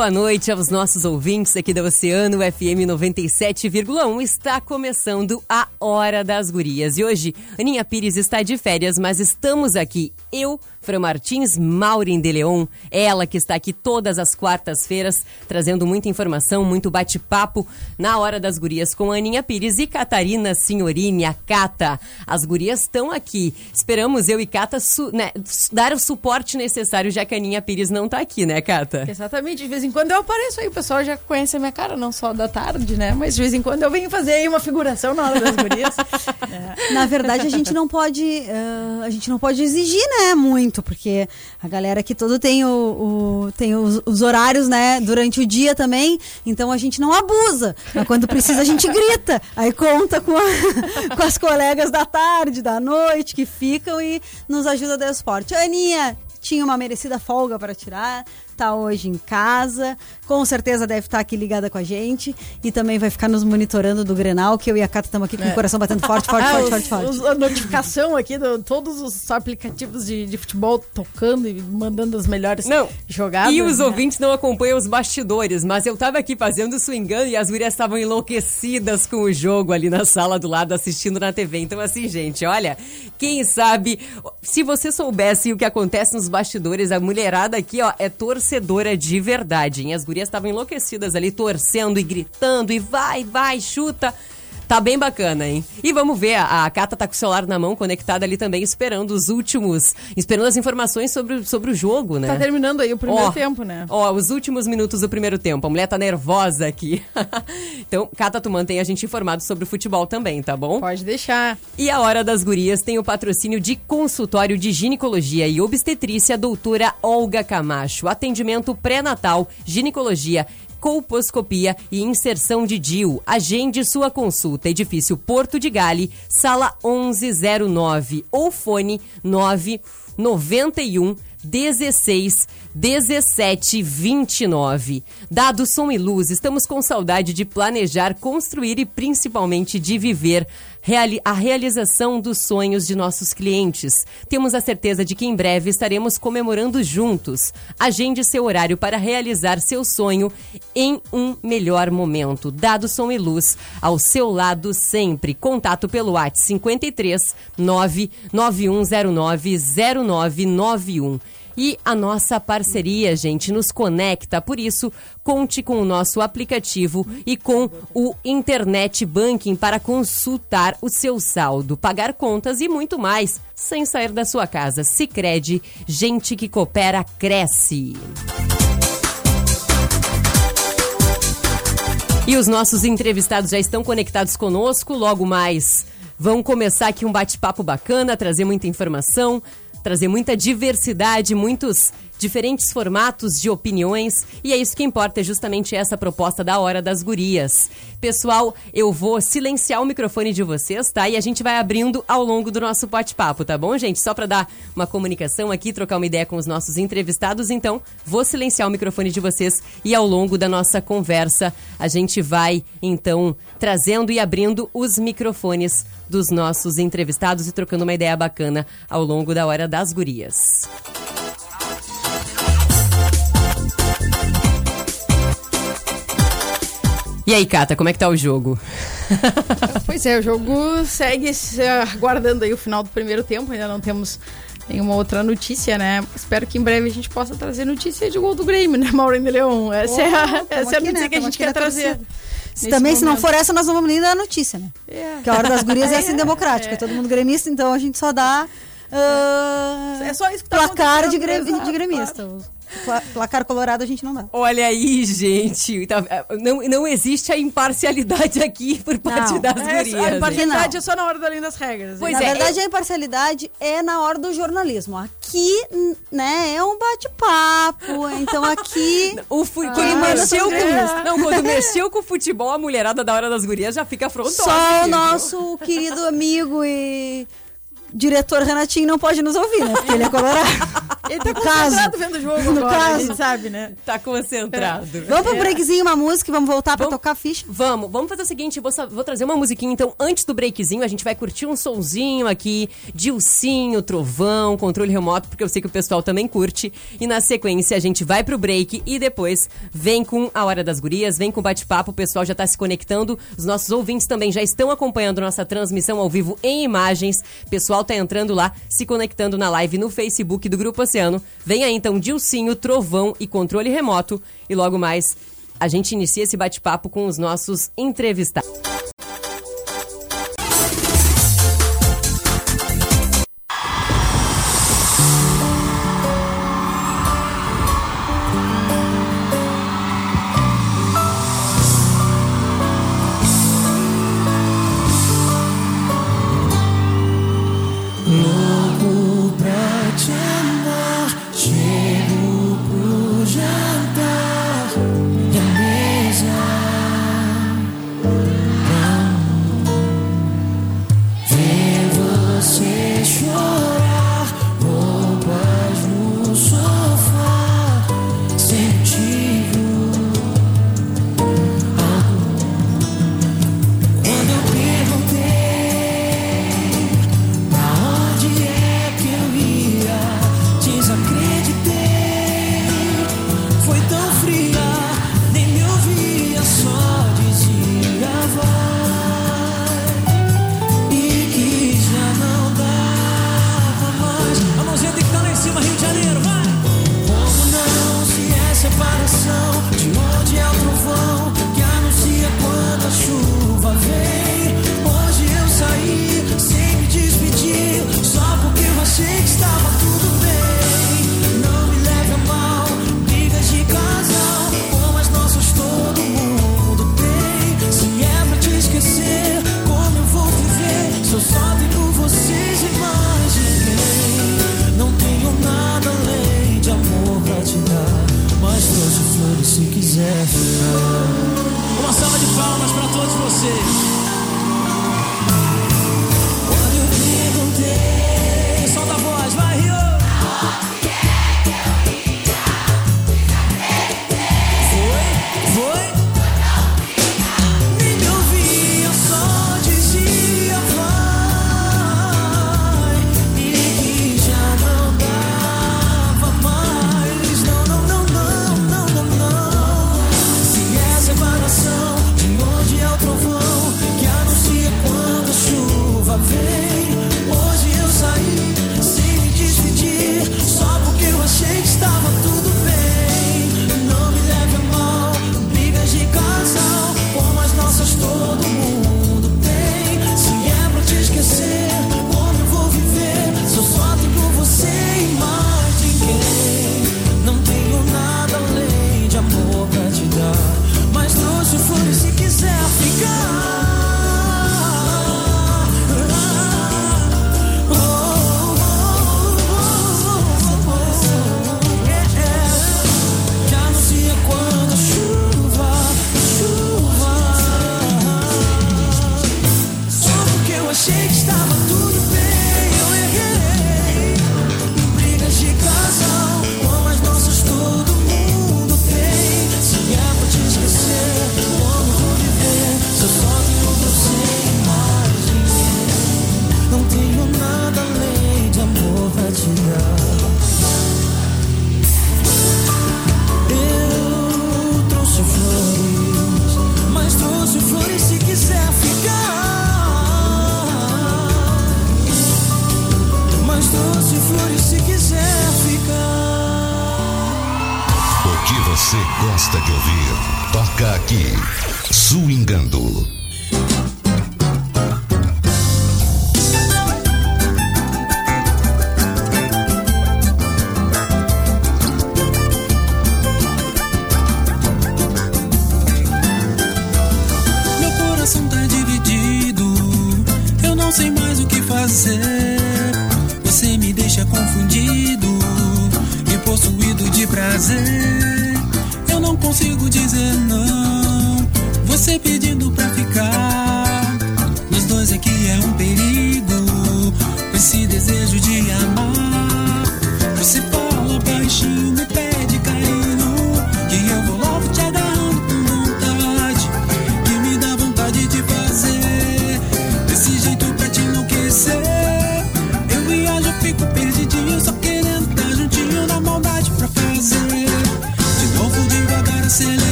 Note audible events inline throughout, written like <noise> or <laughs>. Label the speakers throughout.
Speaker 1: Boa noite aos nossos ouvintes aqui da Oceano FM 97,1. Está começando a Hora das Gurias. E hoje, Aninha Pires está de férias, mas estamos aqui, eu, Fran Martins, Maureen de Leon, ela que está aqui todas as quartas-feiras, trazendo muita informação, muito bate-papo na Hora das Gurias com a Aninha Pires e Catarina Senhorini, a Cata. As gurias estão aqui. Esperamos eu e Cata né, dar o suporte necessário, já que a Aninha Pires não está aqui, né, Cata?
Speaker 2: Exatamente. De vez em quando eu apareço aí, o pessoal já conhece a minha cara, não só da tarde, né? Mas de vez em quando eu venho fazer aí uma figuração na Hora das Gurias.
Speaker 3: é. <laughs> Na verdade, a gente não pode, uh, a gente não pode exigir, né, muito muito, porque a galera aqui todo tem, o, o tem os, os, horários, né, durante o dia também, então a gente não abusa. Mas quando precisa, a gente grita. Aí conta com, a, <laughs> com as colegas da tarde, da noite, que ficam e nos ajuda a dar esporte. Aninha, tinha uma merecida folga para tirar, está hoje em casa, com certeza deve estar tá aqui ligada com a gente e também vai ficar nos monitorando do Grenal, que eu e a Cata estamos aqui com é. o coração batendo forte, forte, <laughs> ah, forte, os, forte, forte.
Speaker 2: a notificação aqui de todos os aplicativos de, de, futebol tocando e mandando as melhores não. jogadas.
Speaker 1: E os né? ouvintes não acompanham os bastidores, mas eu estava aqui fazendo swingando e as gurias estavam enlouquecidas com o jogo ali na sala do lado assistindo na TV. Então assim, gente, olha, quem sabe, se você soubesse o que acontece nos bastidores, a mulherada aqui, ó, é torcedora torcedora de verdade, hein? As gurias estavam enlouquecidas ali, torcendo e gritando, e vai, vai, chuta. Tá bem bacana, hein? E vamos ver, a, a Cata tá com o celular na mão, conectada ali também, esperando os últimos, esperando as informações sobre, sobre o jogo, né?
Speaker 2: Tá terminando aí o primeiro ó, tempo, né?
Speaker 1: Ó, os últimos minutos do primeiro tempo. A mulher tá nervosa aqui. <laughs> então, Cata, tu mantém a gente informado sobre o futebol também, tá bom?
Speaker 2: Pode deixar.
Speaker 1: E a Hora das Gurias tem o patrocínio de consultório de ginecologia e obstetrícia doutora Olga Camacho. Atendimento pré-natal, ginecologia, colposcopia e inserção de DIU. Agende sua consulta. Edifício Porto de Gale, sala 1109 ou fone 991 16 17 29. Dado som e luz, estamos com saudade de planejar, construir e principalmente de viver a realização dos sonhos de nossos clientes. Temos a certeza de que em breve estaremos comemorando juntos. Agende seu horário para realizar seu sonho em um melhor momento. Dado som e luz ao seu lado sempre. Contato pelo WhatsApp 53 99109 0991 e a nossa parceria, gente, nos conecta. Por isso, conte com o nosso aplicativo e com o Internet Banking para consultar o seu saldo, pagar contas e muito mais, sem sair da sua casa. Se crede, gente que coopera cresce. E os nossos entrevistados já estão conectados conosco. Logo mais vão começar aqui um bate-papo bacana, trazer muita informação, trazer muita diversidade, muitos diferentes formatos de opiniões e é isso que importa, é justamente essa proposta da Hora das Gurias. Pessoal, eu vou silenciar o microfone de vocês, tá? E a gente vai abrindo ao longo do nosso bate-papo, tá bom, gente? Só para dar uma comunicação aqui, trocar uma ideia com os nossos entrevistados, então vou silenciar o microfone de vocês e ao longo da nossa conversa a gente vai então trazendo e abrindo os microfones dos nossos entrevistados e trocando uma ideia bacana ao longo da Hora das Gurias. E aí, Cata, como é que tá o jogo? <laughs>
Speaker 2: pois é, o jogo segue aguardando aí o final do primeiro tempo, ainda não temos nenhuma outra notícia, né? Espero que em breve a gente possa trazer notícia de gol do Grêmio, né, Maureen de Leão? Essa oh, é a, essa é a notícia né? que a gente quer trazer.
Speaker 3: Se também, momento. se não for essa, nós não vamos nem dar a notícia, né? Yeah. Que a hora das gurias é, <laughs> é assim democrática, é. todo mundo gremista, então a gente só dá ah,
Speaker 2: É só isso que tá
Speaker 3: placar de,
Speaker 2: acontecendo,
Speaker 3: gre-
Speaker 2: exato,
Speaker 3: de gremista. Pla- Placar colorado a gente não dá.
Speaker 4: Olha aí, gente. Tá- não, não existe a imparcialidade aqui por parte
Speaker 3: Não.
Speaker 4: das
Speaker 2: É,
Speaker 4: gurias.
Speaker 2: a imparcialidade é só na hora da lei das regras.
Speaker 4: Pois
Speaker 3: Na
Speaker 4: é,
Speaker 3: verdade, a imparcialidade é na hora do jornalismo. Aqui, né, é um bate-papo. Então aqui. <laughs>
Speaker 4: O fu-
Speaker 3: Ah,
Speaker 4: quando,
Speaker 3: manda
Speaker 4: mexeu com,
Speaker 3: isso.
Speaker 4: não, quando mexeu com o futebol, a mulherada da hora das gurias já fica afrontosa.
Speaker 3: Só o nosso querido amigo e diretor Renatinho não pode nos ouvir, né? Porque ele é colorado. <laughs>
Speaker 2: Ele tá
Speaker 3: No
Speaker 2: concentrado
Speaker 3: caso.
Speaker 2: vendo o jogo
Speaker 3: No
Speaker 2: agora,
Speaker 3: caso.
Speaker 2: sabe, né?
Speaker 4: Tá concentrado.
Speaker 3: Vamos pro breakzinho, uma música e vamos voltar pra
Speaker 4: Vamos.
Speaker 3: tocar a ficha.
Speaker 4: Vamos, vamos fazer o seguinte, vou, vou trazer uma musiquinha então antes do breakzinho, a gente vai curtir um sonzinho aqui, Dilcinho, Trovão, controle remoto, porque eu sei que o pessoal também curte. E na sequência a gente vai pro break e depois vem com a Hora das Gurias, vem com o bate-papo, o pessoal já tá se conectando, os nossos ouvintes também já estão acompanhando nossa transmissão ao vivo em imagens. O pessoal tá entrando lá, se conectando na live no Facebook do Grupo Oceano. Vem aí então Dilcinho, Trovão e controle remoto e logo mais a gente inicia esse bate-papo com os nossos entrevistados.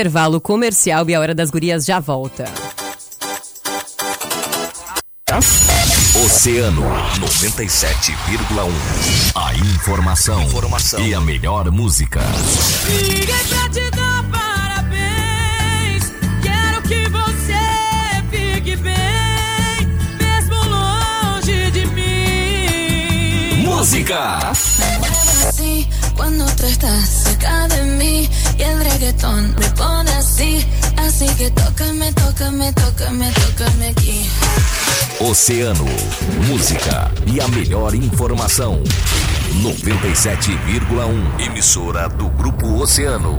Speaker 1: Intervalo comercial e a hora das gurias já volta.
Speaker 5: Oceano 97,1. A informação, e a melhor música.
Speaker 6: Liguei pra te dar parabéns. Quero que você fique bem, mesmo longe de mim.
Speaker 5: Música.
Speaker 7: Cuando tú estás cerca de mí y el reggaetón me pone así, así que tócame, tócame, tócame, tócame aquí.
Speaker 5: Oceano, música e a melhor informação. 97,1. Emissora do Grupo Oceano.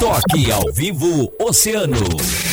Speaker 5: Toque ao vivo Oceano.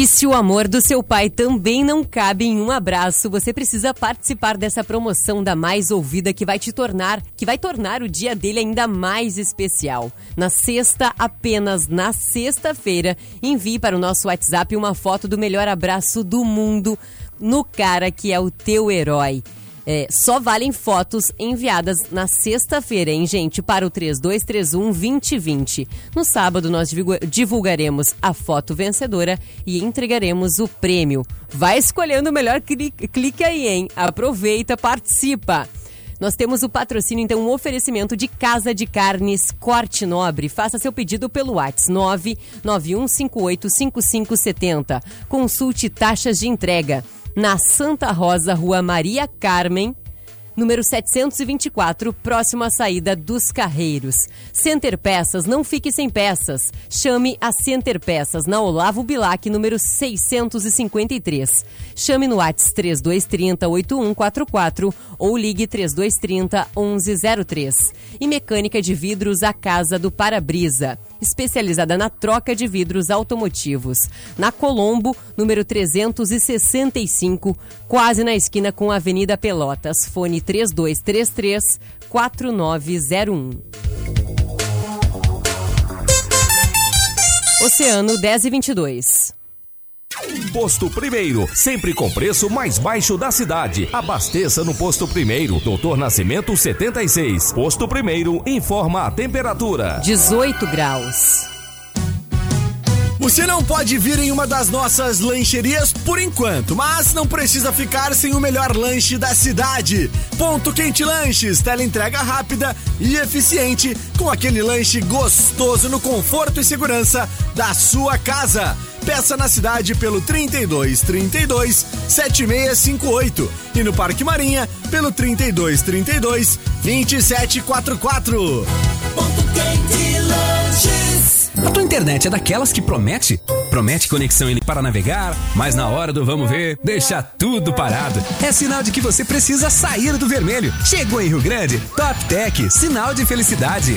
Speaker 1: E se o amor do seu pai também não cabe em um abraço, você precisa participar dessa promoção da mais ouvida que vai te tornar, que vai tornar o dia dele ainda mais especial. Na sexta, apenas na sexta-feira, envie para o nosso WhatsApp uma foto do melhor abraço do mundo no cara que é o teu herói. É, só valem fotos enviadas na sexta-feira, hein, gente? Para o 3231-2020. No sábado, nós divulga- divulgaremos a foto vencedora e entregaremos o prêmio. Vai escolhendo o melhor cli- clique aí, hein? Aproveita, participa! Nós temos o patrocínio, então, um oferecimento de Casa de Carnes Corte Nobre. Faça seu pedido pelo WhatsApp 991585570. Consulte taxas de entrega na Santa Rosa, Rua Maria Carmen, número 724, próximo à saída dos Carreiros. Center Peças, não fique sem peças. Chame a Center Peças na Olavo Bilac, número 653. Chame no WhatsApp 3230 8144 ou ligue 3230 1103. E Mecânica de Vidros, a Casa do Para-Brisa. Especializada na troca de vidros automotivos. Na Colombo, número 365, quase na esquina com a Avenida Pelotas. Fone 3233 4901. Oceano 10 e 22.
Speaker 5: Posto Primeiro, sempre com preço mais baixo da cidade. Abasteça no Posto Primeiro, Doutor Nascimento 76. Posto Primeiro informa a temperatura.
Speaker 1: 18 graus.
Speaker 8: Você não pode vir em uma das nossas lancherias por enquanto, mas não precisa ficar sem o melhor lanche da cidade. Ponto Quente Lanches, entrega rápida e eficiente, com aquele lanche gostoso no conforto e segurança da sua casa. Peça na cidade pelo 32 32 7658 e no Parque Marinha pelo 32 32 2744.
Speaker 9: A tua internet é daquelas que promete? Promete conexão para navegar, mas na hora do vamos ver, deixa tudo parado. É sinal de que você precisa sair do vermelho. Chegou em Rio Grande, Top Tech, sinal de felicidade.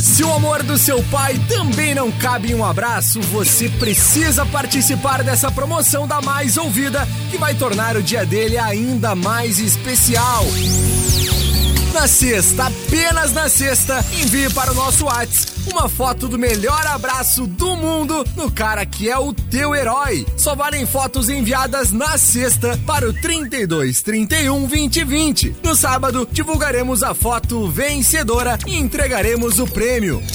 Speaker 8: Se o amor do seu pai também não cabe em um abraço, você precisa participar dessa promoção da Mais Ouvida, que vai tornar o dia dele ainda mais especial. Na sexta, apenas na sexta, envie para o nosso WhatsApp uma foto do melhor abraço do mundo no cara que é o teu herói. Só valem fotos enviadas na sexta para o 32 31 20 20. No sábado, divulgaremos a foto vencedora e entregaremos o prêmio.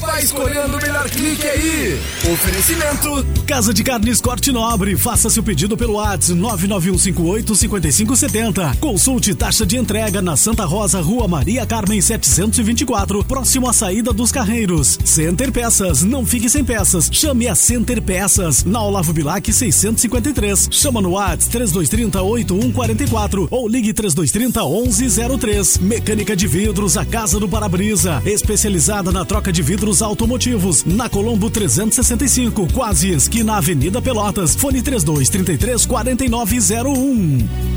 Speaker 8: Vai escolhendo o melhor clique aí. Oferecimento
Speaker 10: Casa de Carnes Corte Nobre. Faça seu pedido pelo WhatsApp 991585570. Consulte taxa de entrega na Santa Rosa, Rua Maria Carmen 724, próximo à saída dos Carreiros. Center Peças, não fique sem peças. Chame a Center Peças, na Olavo Bilac 653. Chama no WhatsApp 3230 8144 ou ligue 3230 1103. Mecânica de vidros, a Casa do Para-Brisa, especializada na troca de vidros automotivos, na Colombo 365, quase esquina Avenida Pelotas. Fone 3233 4901.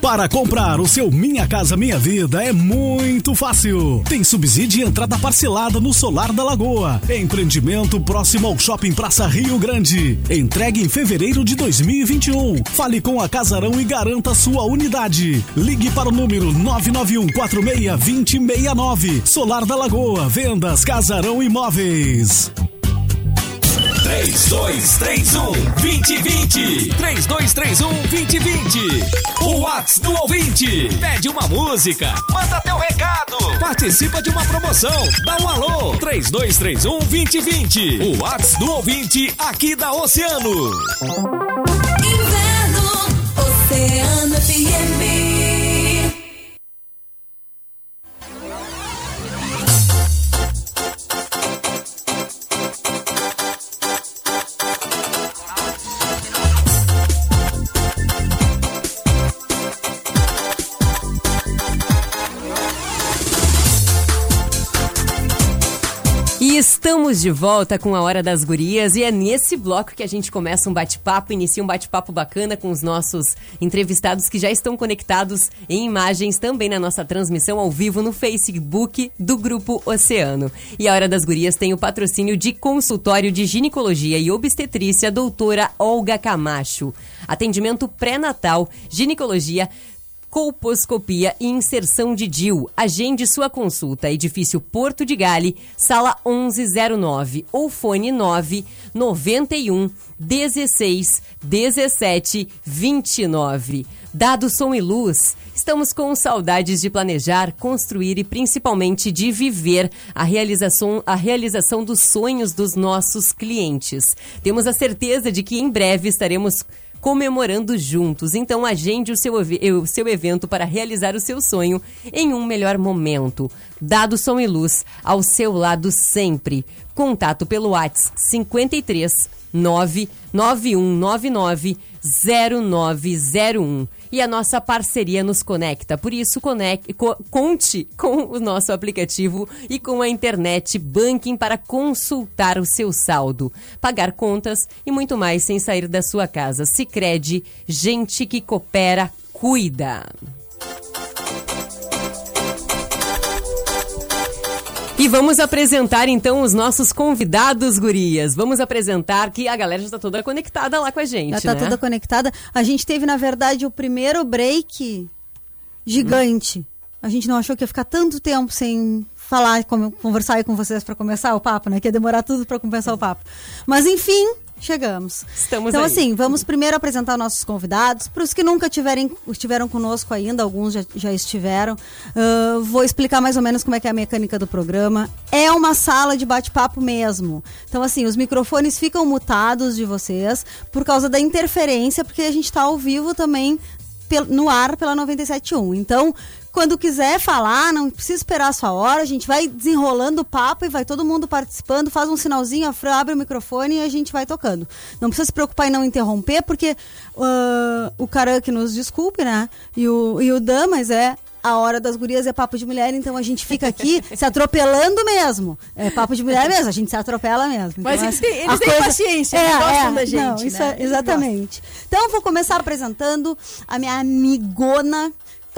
Speaker 10: Para comprar o seu Minha Casa Minha Vida é muito fácil. Tem subsídio e entrada parcelada no Solar da Lagoa. Empreendimento próximo ao Shopping Praça Rio Grande. Entregue em fevereiro de 2021. Fale com a Casarão e garanta sua unidade. Ligue para o número 991 46 2069. Solar da Lagoa. Vendas Casarão Imóveis.
Speaker 5: 3231 2020. 3231 2020. O Whats do ouvinte. Pede uma música. Manda teu recado. Participa de uma promoção. Dá um alô. 3231 2020. O Whats do ouvinte aqui da Oceano.
Speaker 7: Inverno, Oceano FM.
Speaker 1: Estamos de volta com a Hora das Gurias e é nesse bloco que a gente começa um bate-papo, inicia um bate-papo bacana com os nossos entrevistados que já estão conectados em imagens também na nossa transmissão ao vivo no Facebook do Grupo Oceano. E a Hora das Gurias tem o patrocínio de consultório de ginecologia e obstetrícia doutora Olga Camacho. Atendimento pré-natal, ginecologia colposcopia e inserção de DIU. Agende sua consulta. Edifício Porto de Gale, sala 1109 ou fone 9 91 16 17 29. Dado som e luz, estamos com saudades de planejar, construir e principalmente de viver a realização, a realização dos sonhos dos nossos clientes. Temos a certeza de que em breve estaremos comemorando juntos. Então agende o seu, o seu evento para realizar o seu sonho em um melhor momento. Dado som e luz ao seu lado sempre. Contato pelo WhatsApp 53 99199 0901. E a nossa parceria nos conecta. Por isso, conec- co- conte com o nosso aplicativo e com a internet banking para consultar o seu saldo, pagar contas e muito mais sem sair da sua casa. Sicredi gente que coopera, cuida. E vamos apresentar então os nossos convidados, gurias. Vamos apresentar que a galera já está toda conectada lá com a gente,
Speaker 3: Já tá
Speaker 1: né?
Speaker 3: toda conectada. A gente teve, na verdade, o primeiro break gigante. A gente não achou que ia ficar tanto tempo sem falar, conversar aí com vocês para começar o papo, né? Que ia demorar tudo para começar o papo. Mas enfim, chegamos.
Speaker 1: Estamos
Speaker 3: então,
Speaker 1: aí.
Speaker 3: assim, vamos primeiro apresentar nossos convidados. Para os que nunca tiverem, estiveram conosco ainda, alguns já, já estiveram. Ah, vou explicar mais ou menos como é que é a mecânica do programa. É uma sala de bate-papo mesmo. Então, assim, os microfones ficam mutados de vocês por causa da interferência, porque a gente está ao vivo também no ar pela 97.1. Então, quando quiser falar, não precisa esperar a sua hora, a gente vai desenrolando o papo e vai todo mundo participando, faz um sinalzinho, a Fran abre o microfone e a gente vai tocando. Não precisa se preocupar em não interromper, porque ah, o cara que nos desculpe, né? E o, e o Dan, mas é. A hora das gurias é papo de mulher, então a gente fica aqui <laughs> se atropelando mesmo. É papo de mulher mesmo, a gente se atropela mesmo.
Speaker 2: Mas
Speaker 3: Então,
Speaker 2: eles têm- eles
Speaker 3: a
Speaker 2: têm paciência, eles gostam da gente,
Speaker 3: Não, isso
Speaker 2: né?
Speaker 3: é-
Speaker 2: Eles
Speaker 3: exatamente. Então, vou começar apresentando a minha amigona.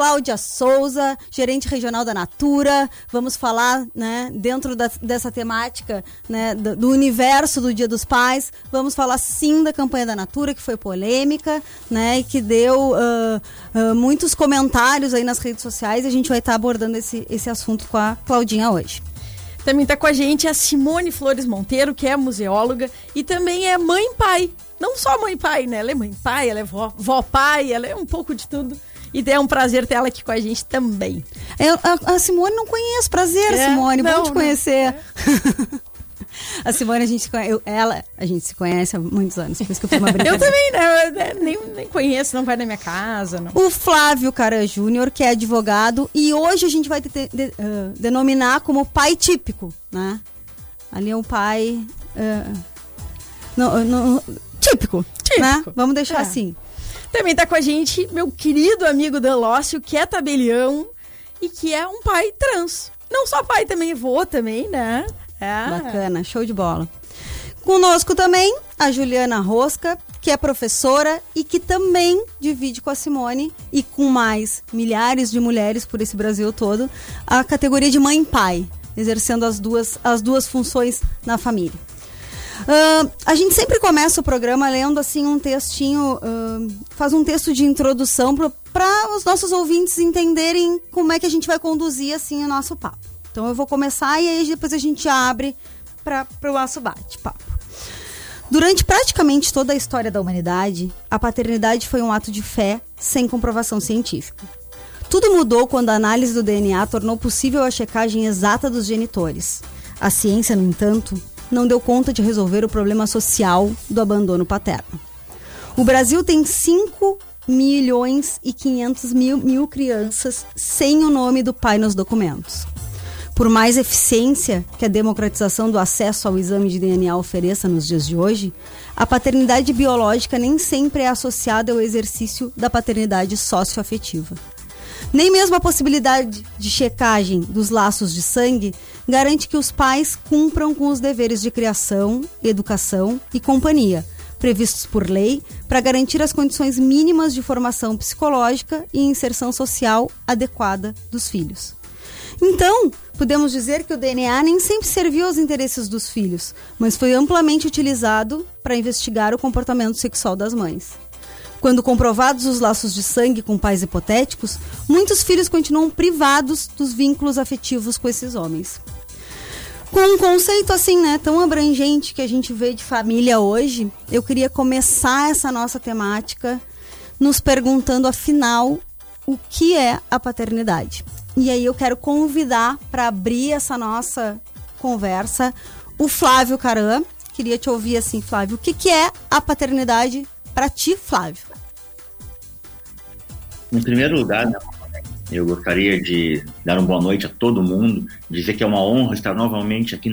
Speaker 3: Cláudia Souza, gerente regional da Natura. Vamos falar, né, dentro da- dessa temática, né, do, do universo do Dia dos Pais. Vamos falar sim da campanha da Natura, que foi polêmica, né, e que deu ah, ah, muitos comentários aí nas redes sociais. A gente vai estar abordando esse, esse assunto com a Claudinha hoje.
Speaker 2: Também tá com a gente a Simone Flores Monteiro, que é museóloga e também é mãe pai. Não só mãe pai, né? Ela é mãe pai, ela é vó, vó pai, ela é um pouco de tudo. E é um prazer ter ela aqui com a gente também.
Speaker 3: Eu, a, a Simone não conheço. Prazer,
Speaker 2: É,
Speaker 3: Simone.
Speaker 2: não,
Speaker 3: Bom te
Speaker 2: não.
Speaker 3: conhecer. <laughs> a Simone, a gente se conhece. eu- ela, a gente se conhece há muitos anos. Por isso que eu fiz uma <laughs>
Speaker 2: Eu
Speaker 3: brincadeira.
Speaker 2: também, né? Eu, né, nem, nem conheço, não vai na minha casa, não.
Speaker 3: O Flávio Cara Júnior, que é advogado, e hoje a gente vai de- de- ah, denominar como pai típico, né? Ali é o pai. ah, não- não- típico, né?
Speaker 2: Típico.
Speaker 3: Vamos deixar
Speaker 2: É.
Speaker 3: assim.
Speaker 2: Também tá com a gente meu querido amigo Dan Lócio, que é tabelião e que é um pai trans. Não só pai, também vô também, né? É.
Speaker 3: Bacana, show de bola. Conosco também a Juliana Rosca, que é professora e que também divide com a Simone e com mais milhares de mulheres por esse Brasil todo a categoria de mãe e pai, exercendo as duas, as duas funções na família. Ah, a gente sempre começa o programa lendo assim um textinho, ah, faz um texto de introdução para os nossos ouvintes entenderem como é que a gente vai conduzir assim o nosso papo. Então eu vou começar e aí depois a gente abre para o nosso bate-papo. Durante praticamente toda a história da humanidade, a paternidade foi um ato de fé sem comprovação científica. Tudo mudou quando a análise do DNA tornou possível a checagem exata dos genitores. A ciência, no entanto, não deu conta de resolver o problema social do abandono paterno. O Brasil tem 5 milhões e 500 mil, mil crianças sem o nome do pai nos documentos. Por mais eficiência que a democratização do acesso ao exame de DNA ofereça nos dias de hoje, a paternidade biológica nem sempre é associada ao exercício da paternidade socioafetiva. Nem mesmo a possibilidade de checagem dos laços de sangue garante que os pais cumpram com os deveres de criação, educação e companhia, previstos por lei, para garantir as condições mínimas de formação psicológica e inserção social adequada dos filhos. Então, podemos dizer que o DNA nem sempre serviu aos interesses dos filhos, mas foi amplamente utilizado para investigar o comportamento sexual das mães. Quando comprovados os laços de sangue com pais hipotéticos, muitos filhos continuam privados dos vínculos afetivos com esses homens. Com um conceito assim, né, tão abrangente que a gente vê de família hoje, eu queria começar essa nossa temática nos perguntando, afinal, o que é a paternidade. E aí eu quero convidar para abrir essa nossa conversa o Flávio Caran. Queria te ouvir assim, Flávio, o que, que é a paternidade para ti, Flávio?
Speaker 11: Em primeiro lugar, né, eu gostaria de dar uma boa noite a todo mundo, dizer que é uma honra estar novamente aqui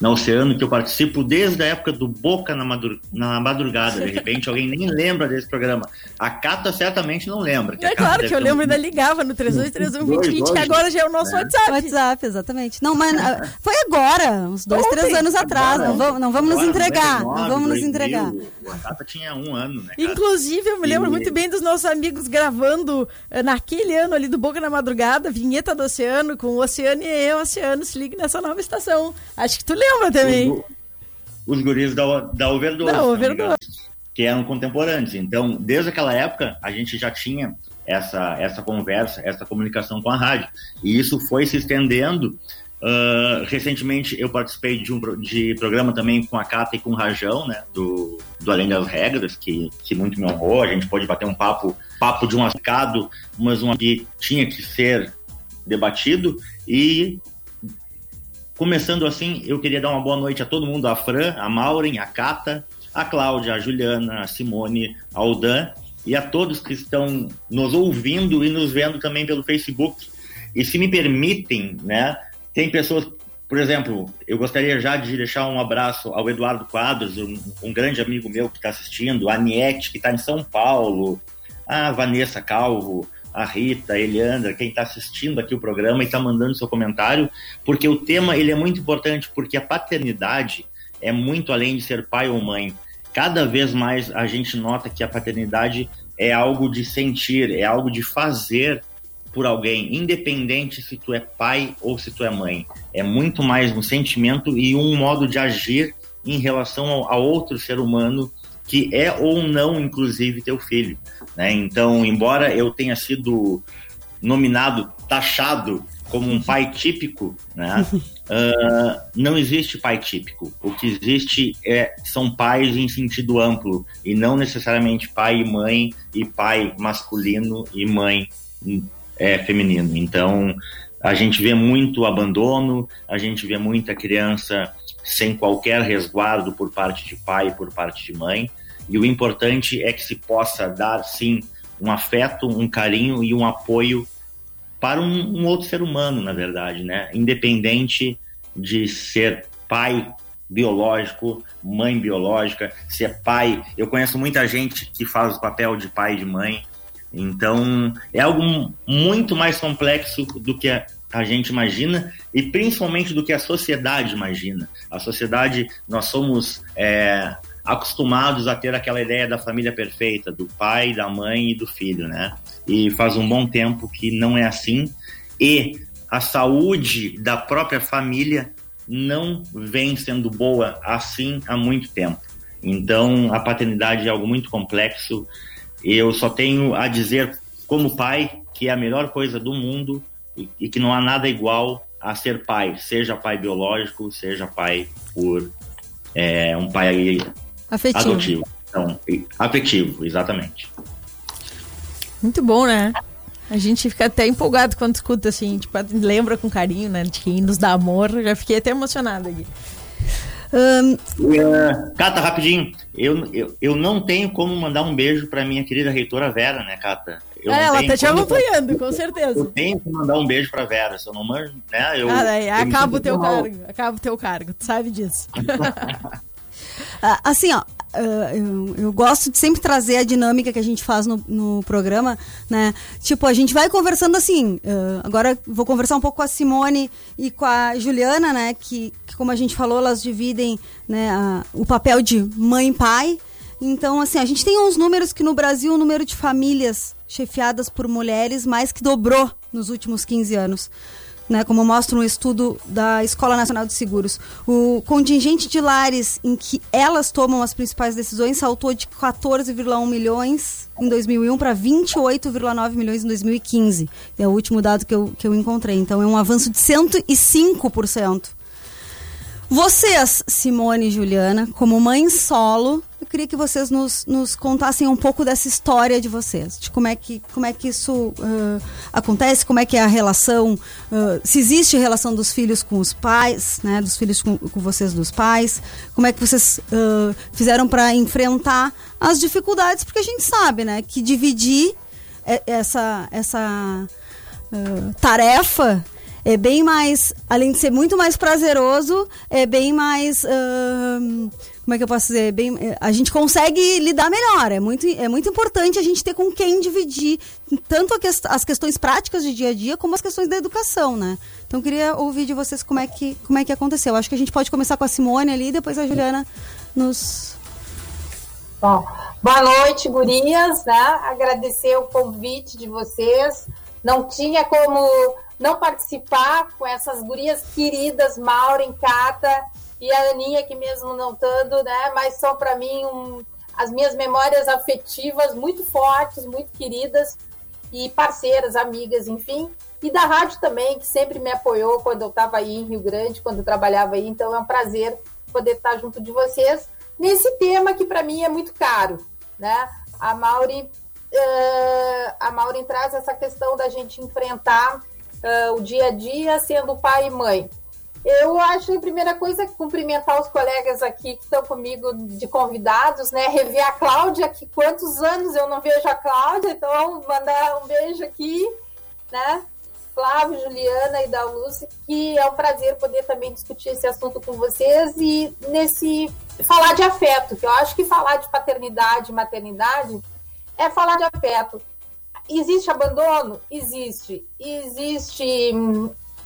Speaker 11: na Oceano, que eu participo desde a época do Boca na, madur, na madrugada. De repente, alguém nem lembra desse programa. A Cata certamente não lembra.
Speaker 2: É claro que eu lembro, ainda ligava no 32312020, que agora já é o nosso
Speaker 11: né?
Speaker 2: WhatsApp.
Speaker 3: WhatsApp, exatamente. Não, mas ah, foi agora, uns dois,
Speaker 2: Ontem.
Speaker 3: três anos atrás.
Speaker 11: Agora,
Speaker 3: não vamos, não vamos nos
Speaker 11: agora,
Speaker 3: entregar.
Speaker 11: 99,
Speaker 3: Não vamos nos
Speaker 11: 2000,
Speaker 3: entregar.
Speaker 11: A Cata tinha um ano, né? cara?
Speaker 2: Inclusive, eu me lembro
Speaker 11: E-
Speaker 2: muito bem dos nossos amigos gravando eh, naquele ano ali do Boca na Madrugada, vinheta do Oceano, com o Oceano e eu, Oceano, se ligue nessa nova estação. Acho que tu lembra também.
Speaker 11: Os, os guris da, da Overdose.
Speaker 2: Da
Speaker 11: me
Speaker 2: Overdose.
Speaker 11: Que eram contemporâneos. Então, desde aquela época, a gente já tinha essa, essa conversa, essa comunicação com a rádio. E isso foi se estendendo. Ah, recentemente, eu participei de um de programa também com a Cata e com o Rajão, né? Do, do Além das Regras, que, que muito me honrou. A gente pôde bater um papo, papo de um ascado, mas um que tinha que ser debatido. E Começando assim, eu queria dar uma boa noite a todo mundo, a Fran, a Maureen, a Cata, a Cláudia, a Juliana, a Simone, a Aldan e a todos que estão nos ouvindo e nos vendo também pelo Facebook. E se me permitem, né, tem pessoas, por exemplo, eu gostaria já de deixar um abraço ao Eduardo Quadros, um, um grande amigo meu que está assistindo, a Aniette, que está em São Paulo, a Vanessa Calvo, a Rita, a Eliandra, quem está assistindo aqui o programa e está mandando seu comentário, porque o tema ele é muito importante, porque a paternidade é muito além de ser pai ou mãe. Cada vez mais a gente nota que a paternidade é algo de sentir, é algo de fazer por alguém, independente se tu é pai ou se tu é mãe. É muito mais um sentimento e um modo de agir em relação ao, a outro ser humano que é ou não, inclusive, teu filho. Né? Então, embora eu tenha sido nominado, taxado como um pai típico, né? <laughs> Ah, não existe pai típico. O que existe é, são pais em sentido amplo e não necessariamente pai e mãe e pai masculino e mãe é, feminino. Então, a gente vê muito abandono, a gente vê muita criança sem qualquer resguardo por parte de pai e por parte de mãe. E o importante é que se possa dar, sim, um afeto, um carinho e um apoio para um, um outro ser humano, na verdade, né? Independente de ser pai biológico, mãe biológica, ser pai. Eu conheço muita gente que faz o papel de pai e de mãe. Então, é algo muito mais complexo do que a, a gente imagina e principalmente do que a sociedade imagina. A sociedade, nós somos é, acostumados a ter aquela ideia da família perfeita, do pai, da mãe e do filho, né? E faz um bom tempo que não é assim. E a saúde da própria família não vem sendo boa assim há muito tempo. Então, a paternidade é algo muito complexo. Eu só tenho a dizer, como pai, que é a melhor coisa do mundo e, que não há nada igual a ser pai, seja pai biológico, seja pai por é, um pai
Speaker 2: Afetivo.
Speaker 11: adotivo. Então, afetivo, exatamente.
Speaker 2: Muito bom, né? A gente fica até empolgado quando escuta, assim, tipo, lembra com carinho, né? De quem nos dá amor. Já fiquei até emocionada aqui.
Speaker 11: É, Cata, rapidinho, eu, eu, eu não tenho como mandar um beijo para minha querida reitora Vera, né, Cata? Eu
Speaker 2: Ah,
Speaker 11: não
Speaker 2: ela tá te acompanhando, com
Speaker 11: Eu
Speaker 2: certeza.
Speaker 11: tenho que mandar um beijo pra Vera, se eu não manjo, né? Eu,
Speaker 2: Ah, daí,
Speaker 11: eu me
Speaker 2: acaba o teu
Speaker 11: mal.
Speaker 2: cargo. Acaba o teu cargo, tu sabe disso. <laughs>
Speaker 3: Ah, Assim, ó, ah, eu, eu gosto de sempre trazer a dinâmica que a gente faz no, no programa, né? Tipo, a gente vai conversando assim. ah, agora vou conversar um pouco com a Simone e com a Juliana, né? Que, que como a gente falou, elas dividem né, a- o papel de mãe e pai. Então, assim, a gente tem uns números que no Brasil o número de famílias chefiadas por mulheres mais que dobrou nos últimos 15 anos. Né, como mostra um estudo da Escola Nacional de Seguros, o contingente de lares em que elas tomam as principais decisões saltou de 14,1 milhões em 2001 para 28,9 milhões em 2015. É o último dado que eu, que eu encontrei. Então é um avanço de 105%. Vocês, Simone e Juliana, como mãe solo, queria que vocês nos, nos contassem um pouco dessa história de vocês, de como é que, como é que isso uh, acontece, como é que é a relação, uh, se existe relação dos filhos com os pais, né, dos filhos com, com vocês dos pais, como é que vocês uh, fizeram para enfrentar as dificuldades, porque a gente sabe, né, que dividir essa, essa tarefa é bem mais, além de ser muito mais prazeroso, é bem mais. Uh, como é que eu posso dizer? Bem, a gente consegue lidar melhor. É muito, é muito importante a gente ter com quem dividir tanto que, as questões práticas de dia a dia como as questões da educação, né? Então queria ouvir de vocês como é que, como é que aconteceu. Acho que a gente pode começar com a Simone ali e depois a Juliana nos.
Speaker 12: Bom, boa noite, gurias, né? Agradecer o convite de vocês. Não tinha como não participar com essas gurias queridas, Maureen, Cata e a Aninha, que mesmo não estando, né? Mas são para mim um, as minhas memórias afetivas muito fortes, muito queridas e parceiras, amigas, enfim. E da rádio também, que sempre me apoiou quando eu estava aí em Rio Grande, quando eu trabalhava aí. Então é um prazer poder estar junto de vocês nesse tema que para mim é muito caro, né? A Mauri, uh, a Mauri traz essa questão da gente enfrentar uh, o dia a dia sendo pai e mãe. Eu acho, a primeira coisa, cumprimentar os colegas aqui que estão comigo de convidados, né? Rever a Cláudia, que quantos anos eu não vejo a Cláudia, então mandar um beijo aqui, né? Flávio, Juliana e da Lúcia, que é um prazer poder também discutir esse assunto com vocês e nesse falar de afeto, que eu acho que falar de paternidade e maternidade é falar de afeto. Existe abandono? Existe. Existe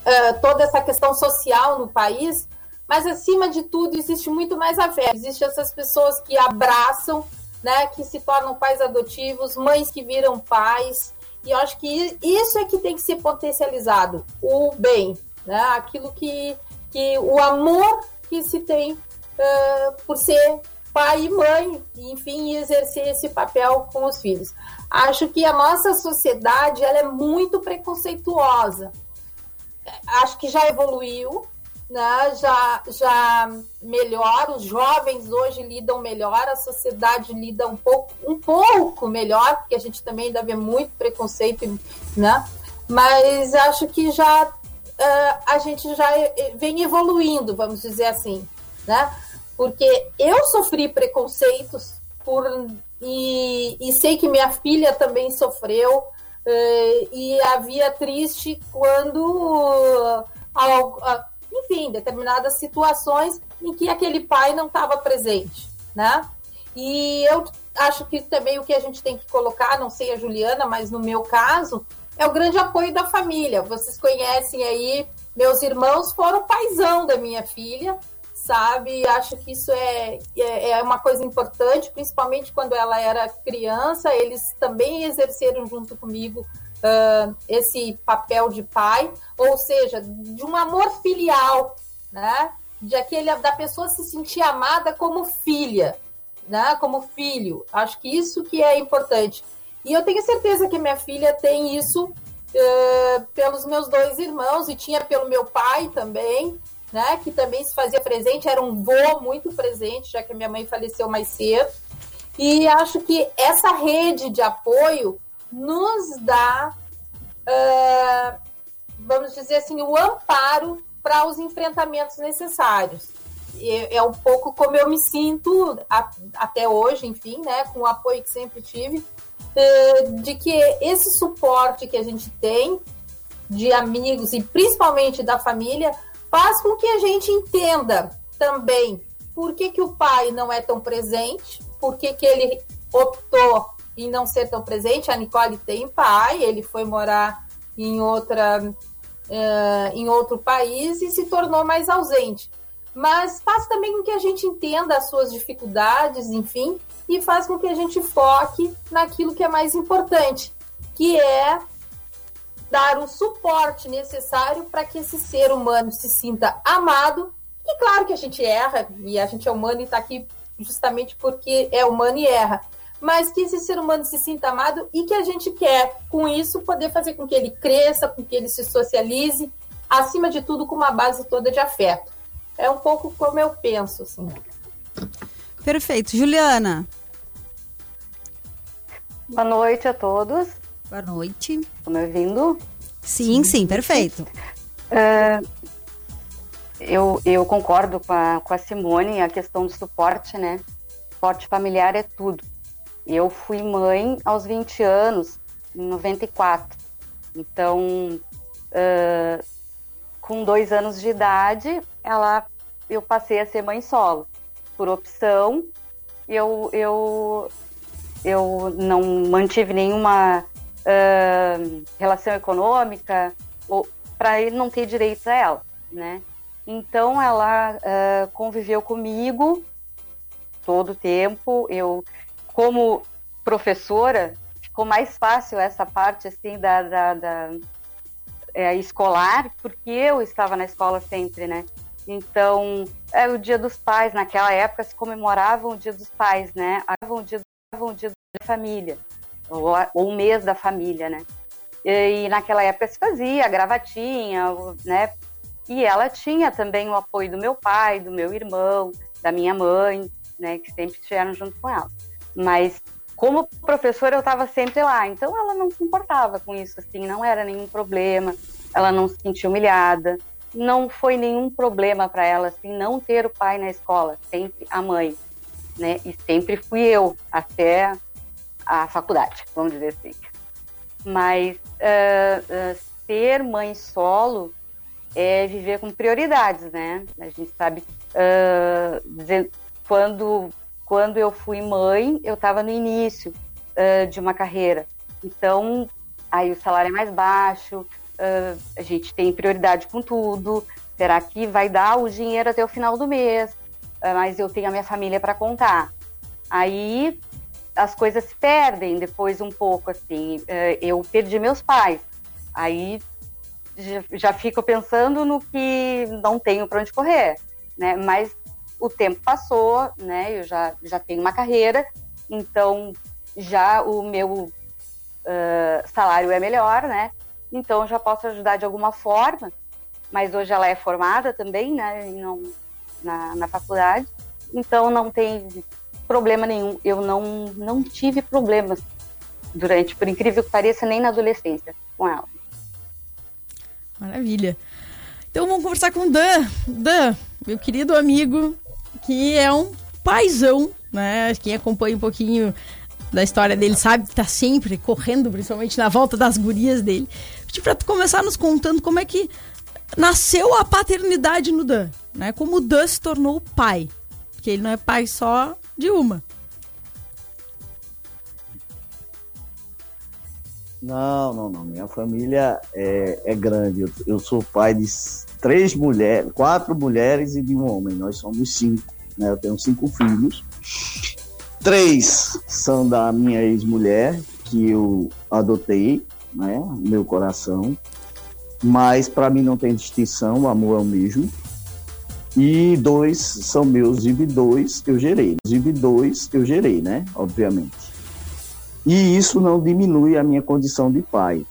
Speaker 12: uh, toda essa questão social no país, mas acima de tudo existe muito mais afeto. Existem essas pessoas que abraçam, né, que se tornam pais adotivos, mães que viram pais. E eu acho que isso é que tem que ser potencializado, o bem, né? Aquilo que, que o amor que se tem uh, por ser pai e mãe, enfim, exercer esse papel com os filhos. Acho que a nossa sociedade ela é muito preconceituosa. Acho que já evoluiu, né? já, já melhora, os jovens hoje lidam melhor, a sociedade lida um pouco, um pouco melhor, porque a gente também ainda vê muito preconceito, né? mas acho que já uh, a gente já vem evoluindo, vamos dizer assim. Né? porque eu sofri preconceitos por e, e sei que minha filha também sofreu e havia triste quando enfim determinadas situações em que aquele pai não estava presente né? E eu acho que também o que a gente tem que colocar não sei a Juliana mas no meu caso é o grande apoio da família. Vocês conhecem aí meus irmãos foram paisão da minha filha sabe? Acho que isso é, é, é, uma coisa importante, principalmente quando ela era criança, eles também exerceram junto comigo uh, esse papel de pai, ou seja, de um amor filial, né? De aquele da pessoa se sentir amada como filha, né? Como filho. Acho que isso que é importante. E eu tenho certeza que minha filha tem isso uh, pelos meus dois irmãos e tinha pelo meu pai também né, que também se fazia presente, era um vô muito presente, já que minha mãe faleceu mais cedo. E acho que essa rede de apoio nos dá, uh, vamos dizer assim, o amparo para os enfrentamentos necessários. E é um pouco como eu me sinto a, até hoje, enfim, né, com o apoio que sempre tive, uh, de que esse suporte que a gente tem de amigos e principalmente da família faz com que a gente entenda também por que, que o pai não é tão presente, por que, que ele optou em não ser tão presente. A Nicole tem pai, ele foi morar em outra uh, em outro país e se tornou mais ausente. Mas faz também com que a gente entenda as suas dificuldades, enfim, e faz com que a gente foque naquilo que é mais importante, que é dar o suporte necessário para que esse ser humano se sinta amado. E claro que a gente erra, e a gente é humano e está aqui justamente porque é humano e erra. Mas que esse ser humano se sinta amado e que a gente quer, com isso, poder fazer com que ele cresça, com que ele se socialize, acima de tudo, com uma base toda de afeto. É um pouco como eu penso, assim.
Speaker 3: Perfeito. Juliana.
Speaker 13: Boa noite a todos.
Speaker 3: Boa noite.
Speaker 13: Estão me ouvindo?
Speaker 3: Sim, sim, perfeito. <laughs>
Speaker 13: É, eu, eu concordo com a, com a Simone, a questão do suporte, né? Suporte familiar é tudo. Eu fui mãe aos 20 anos, em 94. Então, é, com dois anos de idade, ela, eu passei a ser mãe solo. Por opção, eu, eu, eu não mantive nenhuma uh, relação econômica para ele não ter direito a ela, né? Então ela uh, conviveu comigo todo o tempo. Eu, como professora, ficou mais fácil essa parte assim da, da, da é, escolar, porque eu estava na escola sempre, né? Então, é o Dia dos Pais, naquela época se comemorava o Dia dos Pais, né? O dia, o dia da família, ou, ou o mês da família, né? E, e naquela época se fazia gravatinha, né? E ela tinha também o apoio do meu pai, do meu irmão, da minha mãe, né? Que sempre estiveram junto com ela. Mas como professora eu estava sempre lá, então ela não se importava com isso, assim, não era nenhum problema, ela não se sentia humilhada, não foi nenhum problema para ela, assim, não ter o pai na escola, sempre a mãe, né? E sempre fui eu até a faculdade, vamos dizer assim. Mas uh, uh, ser mãe solo é viver com prioridades, né? A gente sabe uh, quando quando eu fui mãe, eu estava no início de uma carreira. Então, aí o salário é mais baixo, a gente tem prioridade com tudo. Será que vai dar o dinheiro até o final do mês? Mas eu tenho a minha família para contar. Aí as coisas se perdem depois um pouco, assim. eu perdi meus pais. Aí já, já fico pensando no que não tenho para onde correr, né? Mas o tempo passou, né? Eu já, já tenho uma carreira, então já o meu uh, salário é melhor, né? Então já posso ajudar de alguma forma. Mas hoje ela é formada também, né? Não, na, na faculdade, então não tem problema nenhum. Eu não, não tive problemas durante, por incrível que pareça, nem na adolescência com ela.
Speaker 2: Maravilha. Então vamos conversar com o Dan. Dan, meu querido amigo, que é um paizão, né? Quem acompanha um pouquinho da história dele sabe que tá sempre correndo, principalmente na volta das gurias dele. Pra tu começar nos contando como é que nasceu a paternidade no Dan, né? Como o Dan se tornou pai. Porque ele não é pai só de uma.
Speaker 14: Não, não, não. Minha família é, é grande. Eu, eu, sou pai de três mulheres, quatro mulheres e de um homem. Nós somos cinco. Né? Eu tenho cinco filhos. Três são da minha ex-mulher, que eu adotei, né? Meu coração. Mas para mim não tem distinção, o amor é o mesmo. E dois são meus, e dois eu gerei. Os dois eu gerei, né? Obviamente. E isso não diminui a minha condição de pai.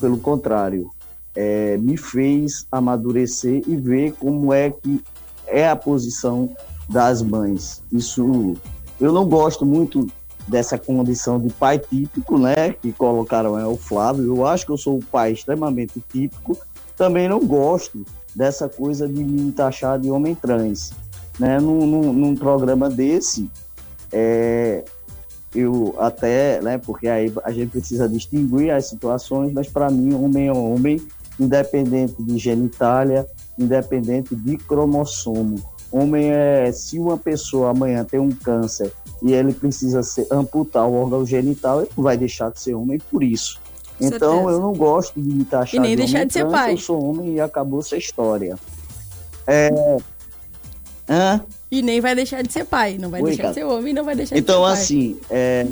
Speaker 14: Pelo contrário, é, me fez amadurecer e ver como é que é a posição das mães. Isso eu não gosto muito dessa condição de pai típico, né? Que colocaram é o Flávio. Eu acho que eu sou o pai extremamente típico. Também não gosto dessa coisa de me taxar de homem trans, né? Num, num, num programa desse, é, eu até, né, porque aí a gente precisa distinguir as situações, mas para mim, homem é homem, independente de genitália, independente de cromossomo. Homem é, se uma pessoa amanhã tem um câncer e ele precisa ser, amputar o órgão genital, ele não vai deixar de ser homem por isso. Então certeza. eu não gosto de me taxar
Speaker 2: e nem
Speaker 14: de
Speaker 2: deixar de ser
Speaker 14: trans,
Speaker 2: pai.
Speaker 14: Eu sou homem e acabou essa história. É... Hã?
Speaker 2: E nem vai deixar de ser pai. Não vai
Speaker 14: Oi,
Speaker 2: deixar
Speaker 14: cara.
Speaker 2: de ser homem, não vai deixar
Speaker 14: então,
Speaker 2: de ser pai.
Speaker 14: assim, é...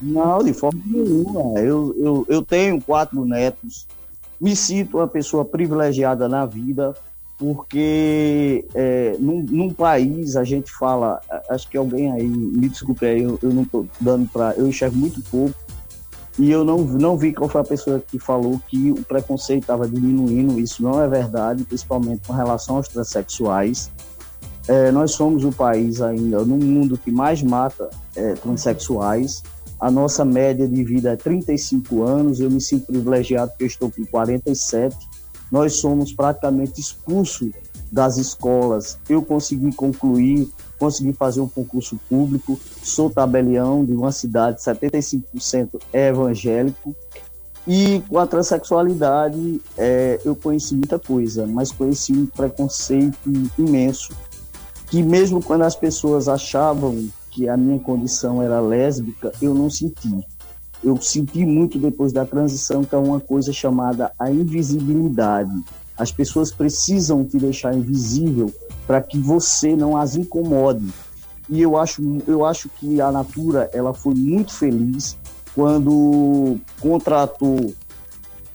Speaker 14: Não, de forma nenhuma. Eu, eu, eu tenho quatro netos, me sinto uma pessoa privilegiada na vida, porque é, num, num país a gente fala, acho que alguém aí, me desculpe aí, eu, eu não estou dando para. Eu enxergo muito pouco, e eu não, não vi qual foi a pessoa que falou que o preconceito estava diminuindo, isso não é verdade, principalmente com relação aos transexuais. É, nós somos o país ainda no mundo que mais mata é, transexuais. A nossa média de vida é 35 anos. Eu me sinto privilegiado porque estou com 47. Nós somos praticamente expulsos das escolas. Eu consegui concluir, consegui fazer um concurso público. Sou tabelião de uma cidade, 75% é evangélico. E com a transexualidade, é, eu conheci muita coisa, mas conheci um preconceito imenso que mesmo quando as pessoas achavam que a minha condição era lésbica, eu não senti. Eu senti muito depois da transição, que é uma coisa chamada a invisibilidade. As pessoas precisam te deixar invisível para que você não as incomode. E eu acho, eu acho que a Natura ela foi muito feliz quando contratou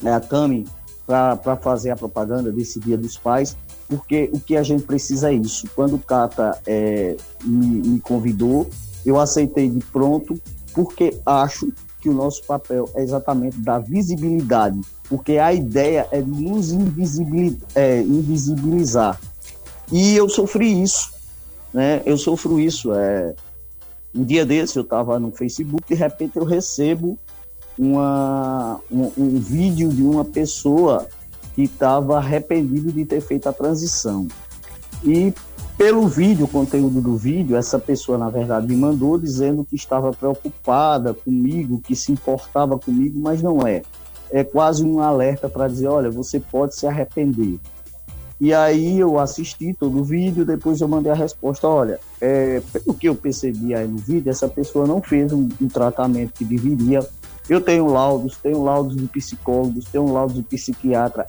Speaker 14: né, a Cami para fazer a propaganda desse Dia dos Pais, porque o que a gente precisa é isso. Quando o Cata é, me, me convidou, eu aceitei de pronto, porque acho que o nosso papel é exatamente dar visibilidade, porque a ideia é nos invisibil- é, invisibilizar. E eu sofri isso, né? Eu sofro isso. É... Um dia desse eu estava no Facebook, de repente eu recebo uma, um, um vídeo de uma pessoa que estava arrependido de ter feito a transição. E pelo vídeo, o conteúdo do vídeo, essa pessoa, na verdade, me mandou dizendo que estava preocupada comigo, que se importava comigo, mas não é. É quase um alerta para dizer: olha, você pode se arrepender. E aí eu assisti todo o vídeo, depois eu mandei a resposta: olha, é, pelo que eu percebi aí no vídeo, essa pessoa não fez um, um tratamento que deveria. Eu tenho laudos, tenho laudos de psicólogos, tenho laudos de psiquiatra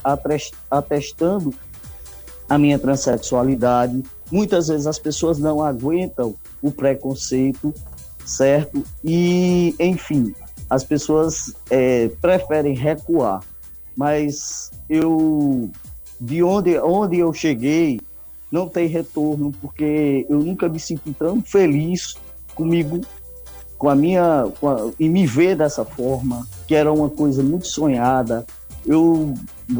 Speaker 14: atestando a minha transexualidade. Muitas vezes as pessoas não aguentam o preconceito, certo? E, enfim, as pessoas é, preferem recuar. Mas eu, de onde, onde eu cheguei, não tem retorno, porque eu nunca me senti tão feliz comigo, com a minha. Com a, e me ver dessa forma, que era uma coisa muito sonhada. Eu,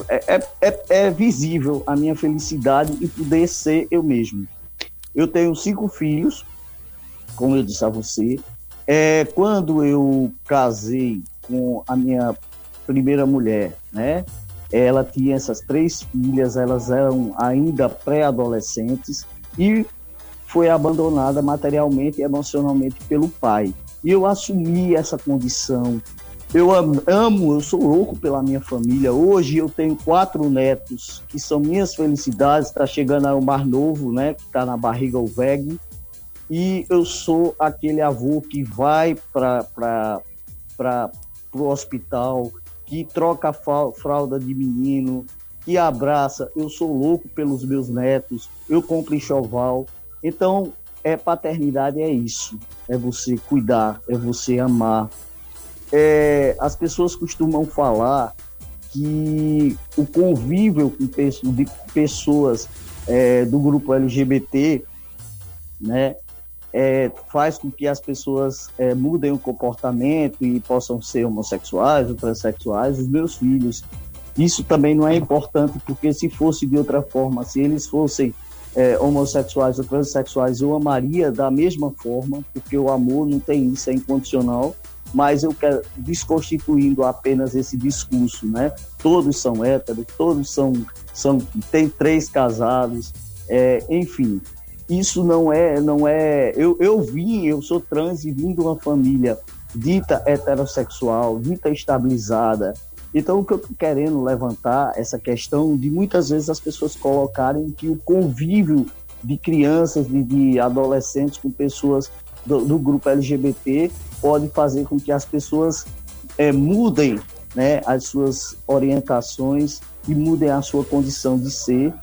Speaker 14: é, é, é- é visível a minha felicidade em poder ser eu mesmo. Eu tenho cinco filhos, como eu disse a você. É, quando eu casei com a minha primeira mulher, né? Ela tinha essas três filhas, elas eram ainda pré-adolescentes e foi abandonada materialmente e emocionalmente pelo pai. E eu assumi essa condição. Eu am- amo, eu sou louco pela minha família. Hoje eu tenho quatro netos, que são minhas felicidades. Está chegando aí o mais novo, né? Que está na barriga, o Veg. E eu sou aquele avô que vai para o hospital, que troca fralda de menino, que abraça. Eu sou louco pelos meus netos, eu compro enxoval. Então, é paternidade, é isso. É você cuidar, é você amar. É, as pessoas costumam falar que o convívio com de pessoas é, do grupo LGBT, né, é, faz com que as pessoas é, mudem o comportamento e possam ser homossexuais ou transexuais. Os meus filhos, isso também não é importante, porque se fosse de outra forma, se eles fossem é, homossexuais ou transexuais, eu amaria da mesma forma, porque o amor não tem isso, é incondicional. Mas eu quero desconstituindo apenas esse discurso, né? Todos são héteros, todos são, são tem três casados, é, enfim isso não é não é eu, eu vim eu sou trans e vim de uma família dita heterossexual dita estabilizada então o que eu estou querendo levantar essa questão de muitas vezes as pessoas colocarem que o convívio de crianças de, de adolescentes com pessoas do, do grupo LGBT pode fazer com que as pessoas eh, mudem né, as suas orientações e mudem a sua condição de ser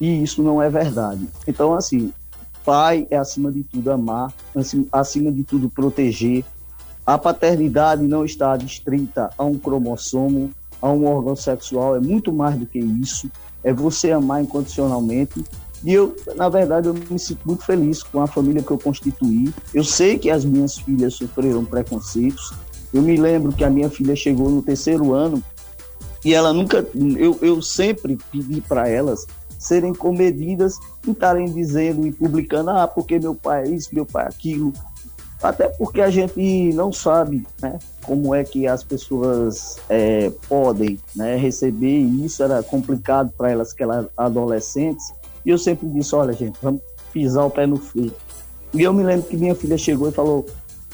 Speaker 14: e isso não é verdade. Então, assim, pai é acima de tudo amar, acima, de tudo proteger. A paternidade não está adstrita a um cromossomo, a um órgão sexual, é muito mais do que isso. É você amar incondicionalmente. E eu, na verdade, eu me sinto muito feliz com a família que eu constituí. Eu sei que as minhas filhas sofreram preconceitos. Eu me lembro que a minha filha chegou no terceiro ano e ela nunca. Eu, eu sempre pedi para elas serem comedidas em estarem dizendo e publicando, ah, porque meu pai é isso, meu pai é aquilo. Até porque a gente não sabe né, como é que as pessoas é, podem né, receber, e isso era complicado para elas, que eram adolescentes. E eu sempre disse: olha, gente, vamos pisar o pé no freio. E eu me lembro que minha filha chegou e falou: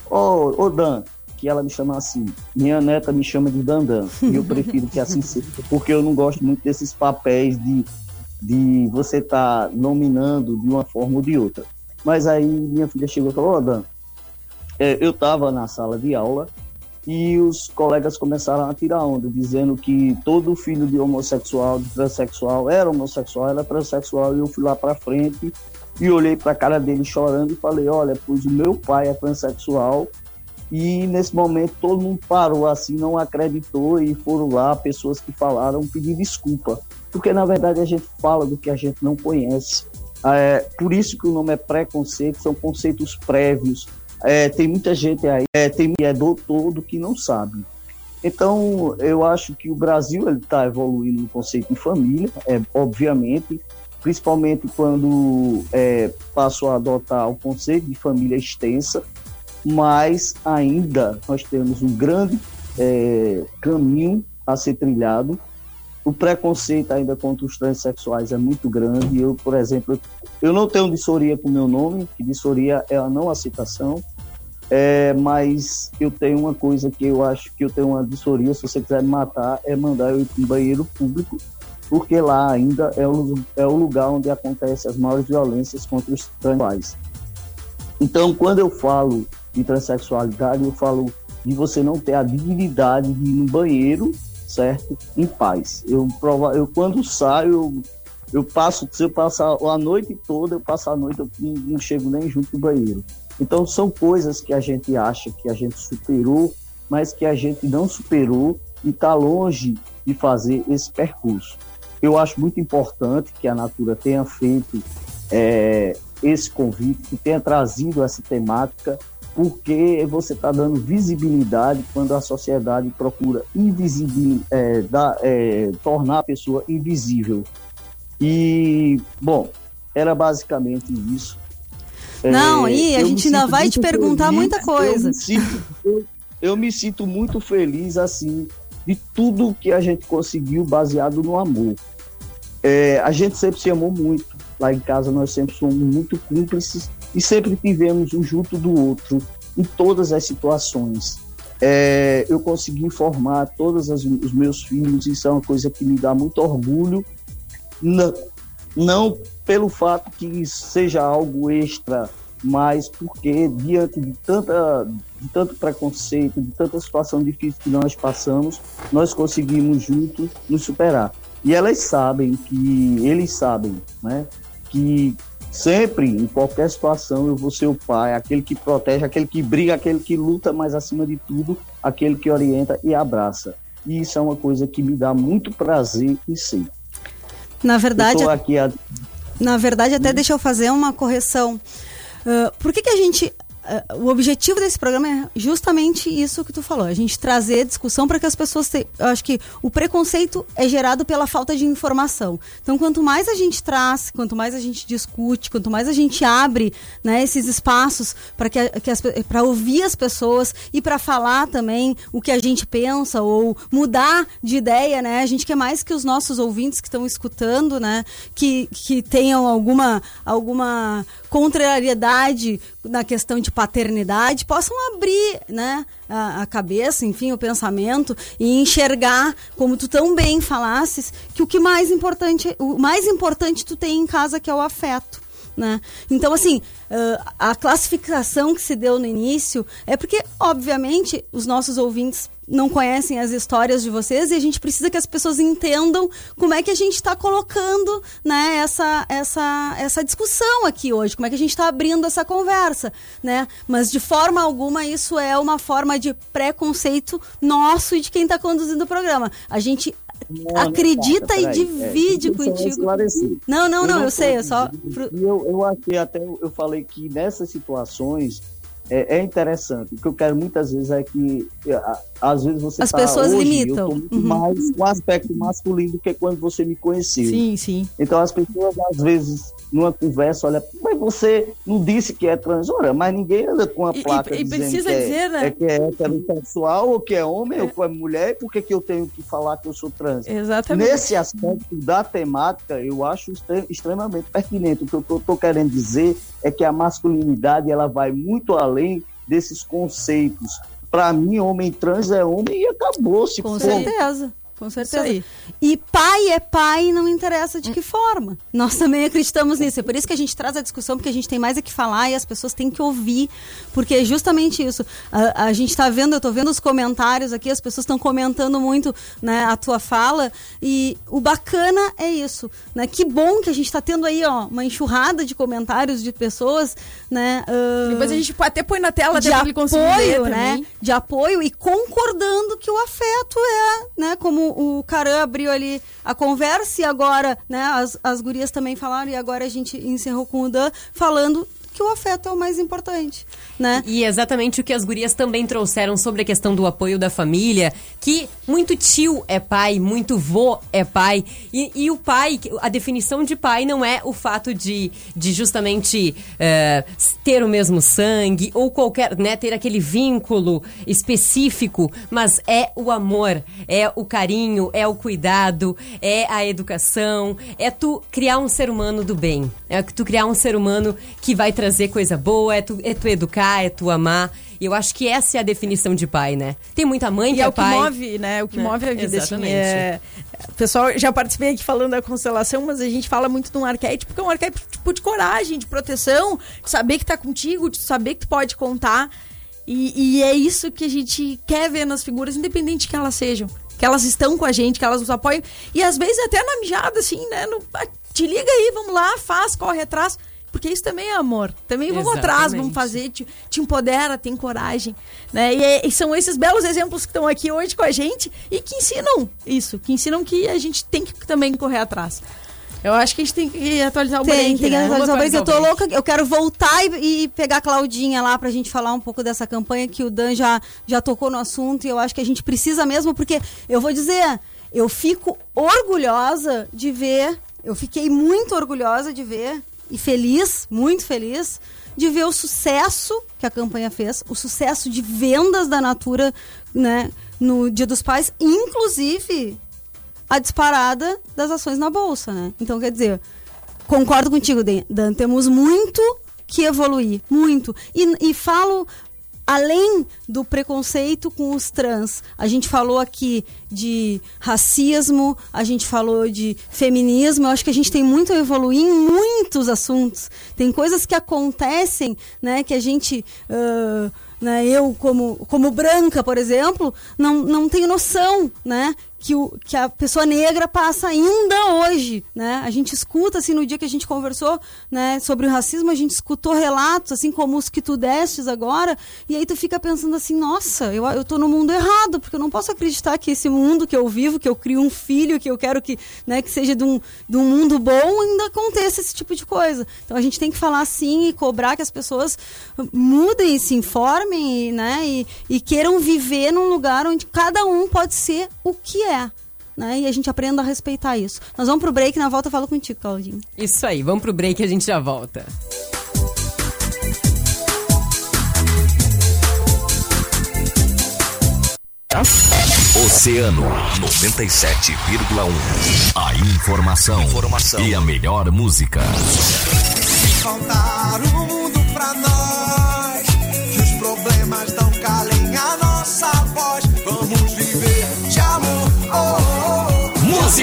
Speaker 14: Ô, oh, ô Dan, que ela me chama assim. Minha neta me chama de Dandan. E eu prefiro que assim seja, porque eu não gosto muito desses papéis de, de você estar tá nominando de uma forma ou de outra. Mas aí minha filha chegou e falou: Ô, oh, Dan, é, eu estava na sala de aula e os colegas começaram a tirar onda, dizendo que todo filho de homossexual, de transexual, era homossexual, era transexual, e eu fui lá para frente e olhei para a cara dele chorando e falei: Olha, pois o meu pai é transexual. E nesse momento todo mundo parou assim, não acreditou e foram lá pessoas que falaram pedir desculpa. Porque na verdade a gente fala do que a gente não conhece. É, por isso que o nome é preconceito, são conceitos prévios, é, tem muita gente aí, é, tem é doutor do que não sabe. Então, eu acho que o Brasil está evoluindo no conceito de família, é, obviamente, principalmente quando é, passou a adotar o conceito de família extensa, mas ainda nós temos um grande é, caminho a ser trilhado. O preconceito ainda contra os transexuais é muito grande. Eu, por exemplo, eu não tenho dissoria com meu nome, que dissoria é a não aceitação. É, mas eu tenho uma coisa que eu acho que eu tenho uma dissoria, se você quiser me matar, é mandar eu ir para um banheiro público, porque lá ainda é o, é o lugar onde acontecem as maiores violências contra os transexuais. Então, quando eu falo de transexualidade, eu falo de você não ter a dignidade de ir no banheiro, certo? Em paz. Eu, eu quando saio, eu, eu passo, se eu passar a noite toda, eu passo a noite, eu não, não chego nem junto do banheiro. Então são coisas que a gente acha que a gente superou, mas que a gente não superou e está longe de fazer esse percurso. Eu acho muito importante que a Natura tenha feito é, esse convite, que tenha trazido essa temática, porque você está dando visibilidade quando a sociedade procura invisibil, é, da, é, tornar a pessoa invisível. E, bom, era basicamente isso.
Speaker 3: Não, é, e a gente ainda vai te perguntar feliz, muita coisa.
Speaker 14: Eu me, sinto, eu, eu me sinto muito feliz, assim, de tudo que a gente conseguiu baseado no amor. É, a gente sempre se amou muito. Lá em casa nós sempre somos muito cúmplices e sempre tivemos um junto do outro em todas as situações. É, eu consegui informar todos os meus filhos, isso é uma coisa que me dá muito orgulho. Não, não pelo fato que seja algo extra, mas porque diante de, tanta, de tanto preconceito, de tanta situação difícil que nós passamos, nós conseguimos juntos nos superar. E elas sabem que, eles sabem, né, que sempre, em qualquer situação, eu vou ser o pai, aquele que protege, aquele que briga, aquele que luta, mas acima de tudo, aquele que orienta e abraça. E isso é uma coisa que me dá muito prazer em ser.
Speaker 3: Na verdade,
Speaker 14: a...
Speaker 3: na verdade até hum. deixa eu fazer uma correção. Uh, por que, que a gente o objetivo desse programa é justamente isso que tu falou, a gente trazer discussão para que as pessoas te... eu acho que o preconceito é gerado pela falta de informação. Então, quanto mais a gente traz, quanto mais a gente discute, quanto mais a gente abre, né, esses espaços para que, que para ouvir as pessoas e para falar também o que a gente pensa ou mudar de ideia, né? A gente quer mais que os nossos ouvintes que estão escutando, né, que que tenham alguma alguma contrariedade na questão de paternidade possam abrir né, a, a, cabeça, enfim, o pensamento e enxergar, como tu tão bem falasses, que o que mais importante, o mais importante tu tem em casa que é o afeto. Né? Então, assim, ah, a classificação que se deu no início é porque, obviamente, os nossos ouvintes não conhecem as histórias de vocês e a gente precisa que as pessoas entendam como é que a gente está colocando né, essa, essa, essa discussão aqui hoje, como é que a gente está abrindo essa conversa, né? Mas de forma alguma isso é uma forma de preconceito nosso e de quem está conduzindo o programa. A gente
Speaker 14: Não,
Speaker 3: acredita
Speaker 14: não,
Speaker 3: e.
Speaker 14: É,
Speaker 3: divide
Speaker 14: eu
Speaker 3: contigo. Não, não, não, eu sei, eu só.
Speaker 14: Eu, eu achei até, eu falei que nessas situações é, é interessante. O que eu quero muitas vezes é que, a- às vezes você
Speaker 3: As
Speaker 14: tá-
Speaker 3: pessoas
Speaker 14: hoje,
Speaker 3: limitam.
Speaker 14: Eu tô muito
Speaker 3: Uhum.
Speaker 14: mais com o aspecto masculino do que quando você me conheceu.
Speaker 2: Sim, sim.
Speaker 14: Então as pessoas, às vezes, numa conversa, olha, mas você não disse que é transora, mas ninguém anda com a
Speaker 2: E- e-
Speaker 14: placa
Speaker 2: e
Speaker 14: dizendo
Speaker 2: precisa
Speaker 14: que,
Speaker 2: dizer,
Speaker 14: é,
Speaker 2: né?
Speaker 14: é que é heterossexual, ou que é homem, ou que é mulher, por que, eu tenho que falar que eu sou trans?
Speaker 2: Exatamente.
Speaker 14: Nesse aspecto da temática, eu acho extre- extremamente pertinente. O que eu estou querendo dizer é que a masculinidade ela vai muito além desses conceitos. Para mim, homem trans é homem e acabou-se.
Speaker 3: Com
Speaker 14: Pô,
Speaker 3: certeza. Com certeza.
Speaker 2: aí.
Speaker 3: E pai é pai, não interessa de que forma. Nós também acreditamos nisso. É por isso que a gente traz a discussão, porque a gente tem mais a que falar e as pessoas têm que ouvir. Porque é justamente isso. A, a gente está vendo, eu estou vendo os comentários aqui, as pessoas estão comentando muito né, a tua fala. E o bacana é isso. Né? Que bom que a gente está tendo aí ó, uma enxurrada de comentários de pessoas. Né, ah,
Speaker 2: Depois a gente até põe na tela
Speaker 3: de apoio, né?
Speaker 2: também.
Speaker 3: De apoio e concordando que o afeto é, né? Como o Caran abriu ali a conversa e agora, né? As, as gurias também falaram e agora a gente encerrou com o Dan falando que o afeto é o mais importante, né?
Speaker 1: E exatamente o que as gurias também trouxeram sobre a questão do apoio da família, que muito tio é pai, muito vô é pai. E, e o pai, a definição de pai não é o fato de, de justamente eh, ter o mesmo sangue ou qualquer, né, ter aquele vínculo específico, mas é o amor, é o carinho, é o cuidado, é a educação, é tu criar um ser humano do bem, é tu criar um ser humano que vai trazer coisa boa, é tu, é tu educar, é tu amar. E eu acho que essa é a definição de pai, né? Tem muita mãe
Speaker 2: E
Speaker 1: que
Speaker 2: é
Speaker 1: é
Speaker 2: o que
Speaker 1: pai.
Speaker 2: move, né? O que
Speaker 1: né?
Speaker 2: move a vida, assim,
Speaker 1: Exatamente.
Speaker 2: é... Pessoal, já participei aqui falando da constelação, mas a gente fala muito de um arquétipo que é um arquétipo tipo, de coragem, de proteção, de saber que tá contigo, de saber que tu pode contar. E, e é isso que a gente quer ver nas figuras, independente de que elas sejam. Que elas estão com a gente, que elas nos apoiam. E às vezes até na mijada, assim, né? No, ah, te liga aí, vamos lá, faz, corre atrás. Porque isso também é amor. Também vamos atrás,
Speaker 1: Exatamente.
Speaker 2: vamos fazer, te, te empodera, tem coragem. Né? E, é- e são esses belos exemplos que estão aqui hoje com a gente e que ensinam isso, que ensinam que a gente tem que também correr atrás. Eu acho que a gente tem que atualizar o
Speaker 3: Tem,
Speaker 2: break,
Speaker 3: tem que
Speaker 2: né?
Speaker 3: atualizar o break. Eu tô louca, eu quero voltar e, e pegar a Claudinha lá pra gente falar um pouco dessa campanha que o Dan já, já tocou no assunto e eu acho que a gente precisa mesmo, porque eu vou dizer, eu fico orgulhosa de ver, eu fiquei muito orgulhosa de ver e feliz, muito feliz, de ver o sucesso que a campanha fez, o sucesso de vendas da Natura, né, no Dia dos Pais, inclusive a disparada das ações na bolsa, né? Então, quer dizer, concordo contigo, Dan- temos muito que evoluir, muito. E, e falo além do preconceito com os trans. A gente falou aqui de racismo, a gente falou de feminismo. Eu acho que a gente tem muito a evoluir em muitos assuntos. Tem coisas que acontecem, né, que a gente ah, né, eu como, como branca, por exemplo, não, não tenho noção, né? Que, o, que a pessoa negra passa ainda hoje, né? A gente escuta, assim, no dia que a gente conversou, né, sobre o racismo, a gente escutou relatos, assim, como os que tu destes agora, e aí tu fica pensando assim, nossa, eu, eu tô no mundo errado, porque eu não posso acreditar que esse mundo que eu vivo, que eu crio um filho, que eu quero que, né, que seja de um, de um mundo bom, ainda aconteça esse tipo de coisa. Então a gente tem que falar assim e cobrar que as pessoas mudem, se informem, né, e, e queiram viver num lugar onde cada um pode ser o que é. Né? E a gente aprenda a respeitar isso. Nós vamos pro break, na volta eu falo contigo, Claudinho.
Speaker 1: Isso aí, vamos pro break e a gente já volta.
Speaker 5: Oceano 97,1. A informação, e a melhor música.
Speaker 6: Contar o mundo pra nós.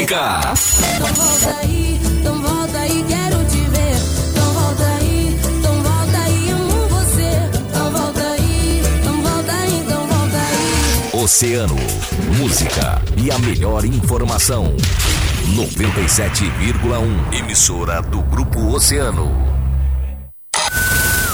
Speaker 6: Mônica. Então volta aí, então volta aí, quero te ver. Então volta
Speaker 5: aí,
Speaker 7: então volta aí, amo você. Então volta aí, então volta aí, então volta aí.
Speaker 5: Oceano, música e a melhor informação. 97,1. Emissora do Grupo Oceano.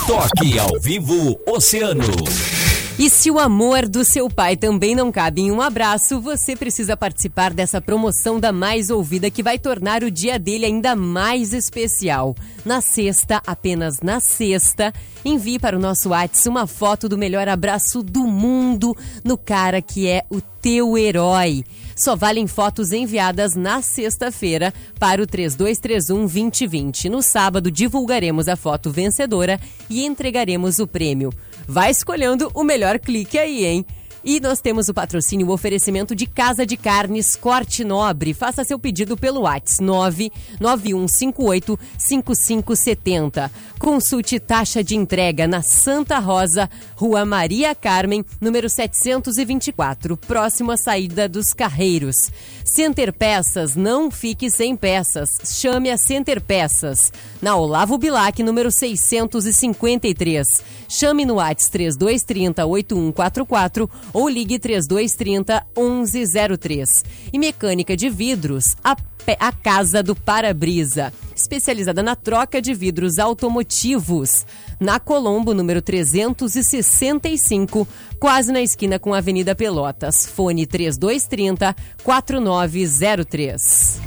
Speaker 5: Toque ao vivo Oceano.
Speaker 1: E se o amor do seu pai também não cabe em um abraço, você precisa participar dessa promoção da mais ouvida que vai tornar o dia dele ainda mais especial. Na sexta, apenas na sexta, envie para o nosso WhatsApp uma foto do melhor abraço do mundo no cara que é o teu herói. Só valem fotos enviadas na sexta-feira para o 3231 2020. No sábado, divulgaremos a foto vencedora e entregaremos o prêmio. Vai escolhendo o melhor clique aí, hein? E nós temos o patrocínio, o oferecimento de Casa de Carnes Corte Nobre. Faça seu pedido pelo WhatsApp 99158 5570. Consulte taxa de entrega na Santa Rosa, Rua Maria Carmen, número 724, próximo à saída dos Carreiros. Center Peças, não fique sem peças. Chame a Center Peças. Na Olavo Bilac, número 653. Chame no WhatsApp 3230 8144 ou ligue 3230 1103. E Mecânica de Vidros, a, a Casa do Para-Brisa, especializada na troca de vidros automotivos. Na Colombo, número 365, quase na esquina com a Avenida Pelotas. Fone 3230 4903.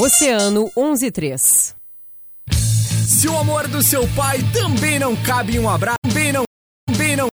Speaker 1: Oceano 113.
Speaker 8: Se o amor do seu pai também não cabe em um abraço, também não, também não